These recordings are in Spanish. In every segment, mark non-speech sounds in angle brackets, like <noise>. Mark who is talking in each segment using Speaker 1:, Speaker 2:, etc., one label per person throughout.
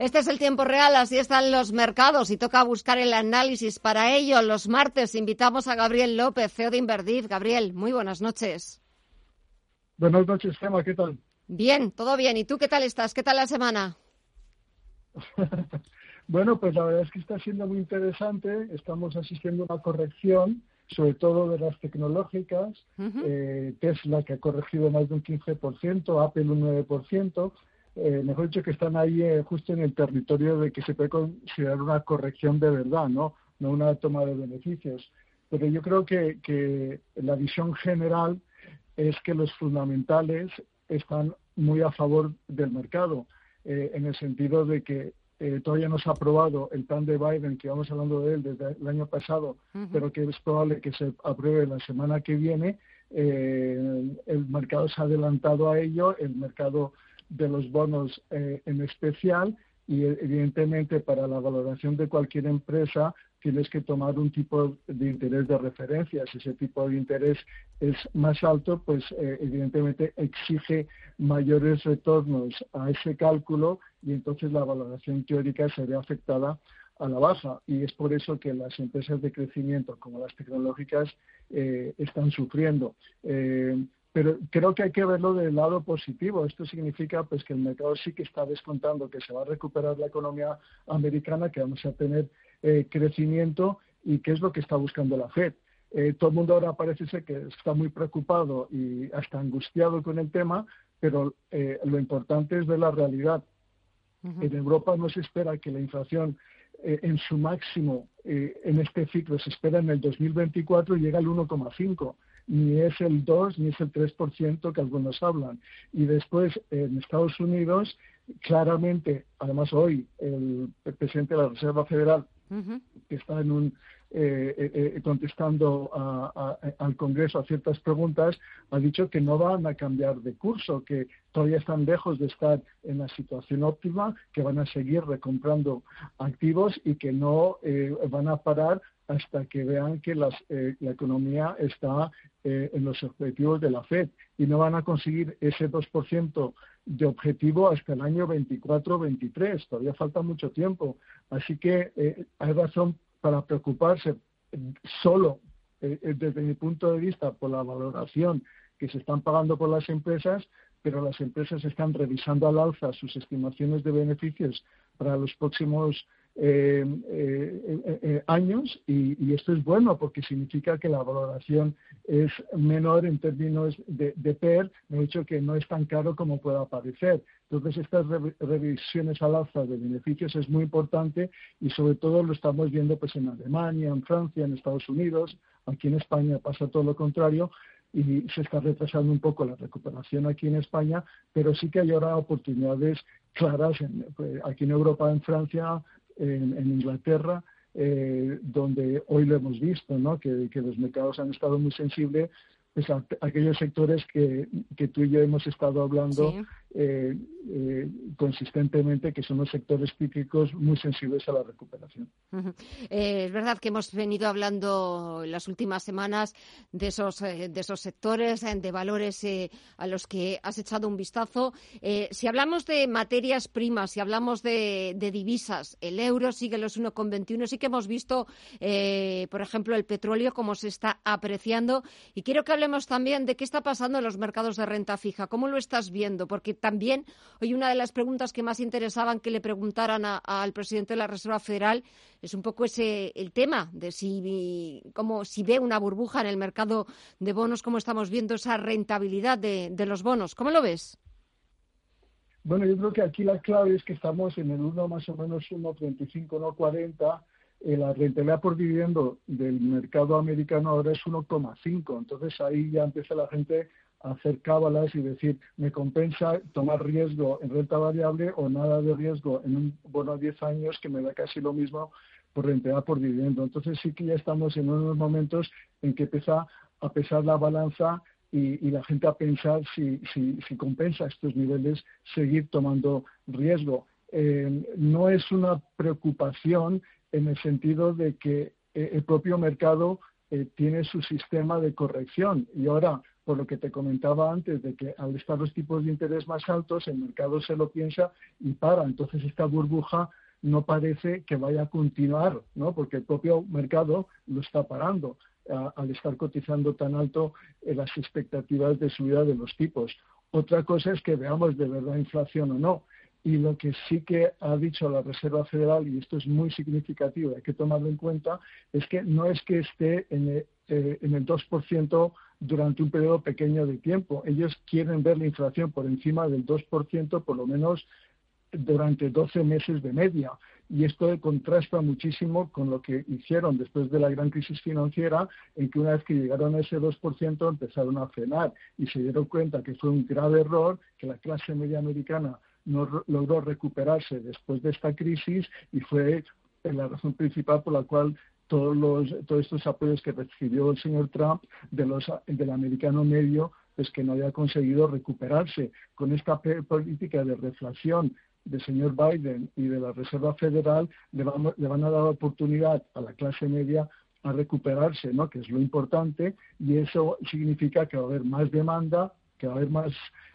Speaker 1: Este es el tiempo real, así están los mercados y toca buscar el análisis. Para ello, los martes invitamos a Gabriel López, CEO de Inverdiv. Gabriel, muy buenas noches.
Speaker 2: Buenas noches, Gemma, ¿qué tal?
Speaker 1: Bien, todo bien. ¿Y tú qué tal estás? ¿Qué tal la semana? <laughs>
Speaker 2: bueno, pues la verdad es que está siendo muy interesante. Estamos asistiendo a una corrección, sobre todo de las tecnológicas. Eh, Tesla, que ha corregido más de un 15%, Apple un 9%. Eh, mejor dicho, que están ahí eh, justo en el territorio de que se puede considerar una corrección de verdad, ¿no? No una toma de beneficios. Pero yo creo que, que la visión general es que los fundamentales están muy a favor del mercado, eh, en el sentido de que todavía no se ha aprobado el plan de Biden, que vamos hablando de él desde el año pasado, pero que es probable que se apruebe la semana que viene. el mercado se ha adelantado a ello, el mercado de los bonos eh, en especial y evidentemente para la valoración de cualquier empresa tienes que tomar un tipo de interés de referencia. Si ese tipo de interés es más alto, pues eh, evidentemente exige mayores retornos a ese cálculo y entonces la valoración teórica se ve afectada a la baja y es por eso que las empresas de crecimiento como las tecnológicas eh, están sufriendo pero creo que hay que verlo del lado positivo. Esto significa pues que el mercado sí que está descontando que se va a recuperar la economía americana, que vamos a tener eh, crecimiento y qué es lo que está buscando la Fed. Eh, todo el mundo ahora parece ser que está muy preocupado y hasta angustiado con el tema, pero eh, lo importante es ver la realidad. En Europa no se espera que la inflación en su máximo en este ciclo se espera en el 2024 y llega al 1,5 ni es el 2 ni es el 3% que algunos hablan. Y después en Estados Unidos, claramente, además hoy el, presidente de la Reserva Federal, que está en un eh, eh, eh, contestando al Congreso a ciertas preguntas, ha dicho que no van a cambiar de curso, que todavía están lejos de estar en la situación óptima, que van a seguir recomprando activos y que no van a parar hasta que vean que las, la economía está en los objetivos de la Fed y no van a conseguir ese 2% de objetivo hasta el año 24-23. Todavía falta mucho tiempo. Así que hay razón para preocuparse solo eh, eh, desde mi punto de vista por la valoración que se están pagando por las empresas, pero las empresas están revisando al alza sus estimaciones de beneficios para los próximos eh, eh, eh, años y, esto es bueno porque significa que la valoración es menor en términos de, de PER, me he dicho que no es tan caro como pueda parecer. Entonces, estas revisiones al alza de beneficios es muy importante y sobre todo lo estamos viendo pues en Alemania, en Francia, en Estados Unidos, aquí en España pasa todo lo contrario, y se está retrasando un poco la recuperación aquí en España, pero sí que hay ahora oportunidades claras pues, aquí en Europa, en Francia, en, Inglaterra, eh, donde hoy lo hemos visto, ¿no? que, los mercados han estado muy sensibles pues, aquellos sectores que, tú y yo hemos estado hablando eh, eh, consistentemente, que son los sectores típicos muy sensibles a la recuperación.
Speaker 1: Eh, es verdad que hemos venido hablando en las últimas semanas de esos, de esos sectores, de valores a los que has echado un vistazo. si hablamos de materias primas, si hablamos de, de divisas, el euro sigue los 1,21. Sí que hemos visto, por ejemplo, el petróleo cómo se está apreciando. Y quiero que hablemos también de qué está pasando en los mercados de renta fija. ¿Cómo lo estás viendo? Porque también hoy una de las preguntas que más interesaban que le preguntaran al presidente de la Reserva Federal es un poco ese el tema de si como si ve una burbuja en el mercado de bonos, cómo estamos viendo esa rentabilidad de, los bonos. ¿Cómo lo ves?
Speaker 2: Bueno, yo creo que aquí la clave es que estamos en el 1 más o menos 1.35, 1.40 eh, la rentabilidad por dividendo del mercado americano ahora es 1,5. Entonces ahí ya empieza la gente hacer cábalas y decir, me compensa tomar riesgo en renta variable o nada de riesgo en un bono a 10 años que me da casi lo mismo por rentabilidad por dividendo. Entonces sí que ya estamos en unos momentos en que empieza a pesar la balanza y, la gente a pensar si, si, si estos niveles seguir tomando riesgo. Eh, no es una preocupación en el sentido de que eh, el propio mercado eh, tiene su sistema de corrección y ahora por lo que te comentaba antes, de que al estar los tipos de interés más altos, el mercado se lo piensa y para. Entonces esta burbuja no parece que vaya a continuar, ¿no? Porque el propio mercado lo está parando al estar cotizando tan alto en las expectativas de subida de los tipos. Otra cosa es que veamos de verdad inflación o no. Y lo que sí que ha dicho la Reserva Federal, y esto es muy significativo, hay que tomarlo en cuenta, es que no es que esté en eh, en el 2% durante un periodo pequeño de tiempo. Ellos quieren ver la inflación por encima del 2%, por lo menos durante 12 meses de media. Y esto contrasta muchísimo con lo que hicieron después de la gran crisis financiera, en que una vez que llegaron a ese 2% empezaron a frenar y se dieron cuenta que fue un grave error, que la clase media americana no logró recuperarse después de esta crisis y fue la razón principal por la cual todos, los, todos estos apoyos que recibió el señor Trump de los, del americano medio pues que no haya conseguido recuperarse. Con esta política de reflación del señor Biden y de la Reserva Federal le, le van a dar oportunidad a la clase media a recuperarse, ¿no? que es lo importante, y eso significa que va a haber más demanda, que va a haber más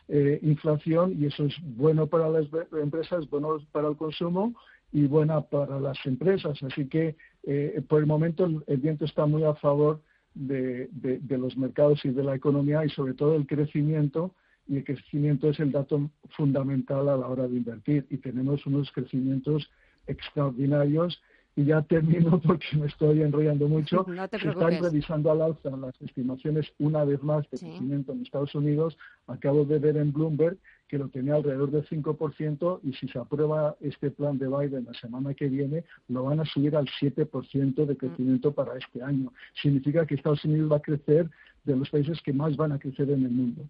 Speaker 2: eh, inflación, y eso es bueno para las empresas, bueno para el consumo y buena para las empresas. Así que eh, por el momento el, viento está muy a favor de, de los mercados y de la economía y sobre todo el crecimiento y el crecimiento es el dato fundamental a la hora de invertir y tenemos unos crecimientos extraordinarios y ya termino <laughs> porque me estoy enrollando mucho. Se están revisando al alza las estimaciones una vez más de crecimiento en Estados Unidos. Acabo de ver en Bloomberg que lo tenía alrededor del 5% y si se aprueba este plan de Biden la semana que viene, lo van a subir al 7% de crecimiento para este año. Significa que Estados Unidos va a crecer de los países que más van a crecer en el mundo.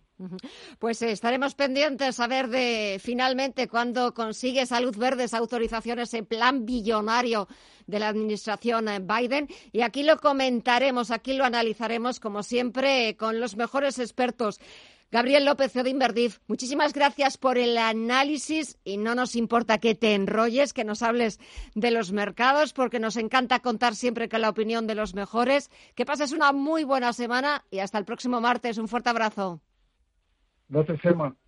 Speaker 1: Pues estaremos pendientes a ver de finalmente cuándo consigue Salud Verde esa autorización, ese plan billonario de la administración eh, Biden. Y aquí lo comentaremos, aquí lo analizaremos, como siempre, con los mejores expertos. Gabriel López de Inverdif, muchísimas gracias por el análisis y no nos importa que te enrolles, que nos hables de los mercados, porque nos encanta contar siempre con la opinión de los mejores. Que pases una muy buena semana y hasta el próximo martes. Un fuerte abrazo.
Speaker 2: Gracias, Emma.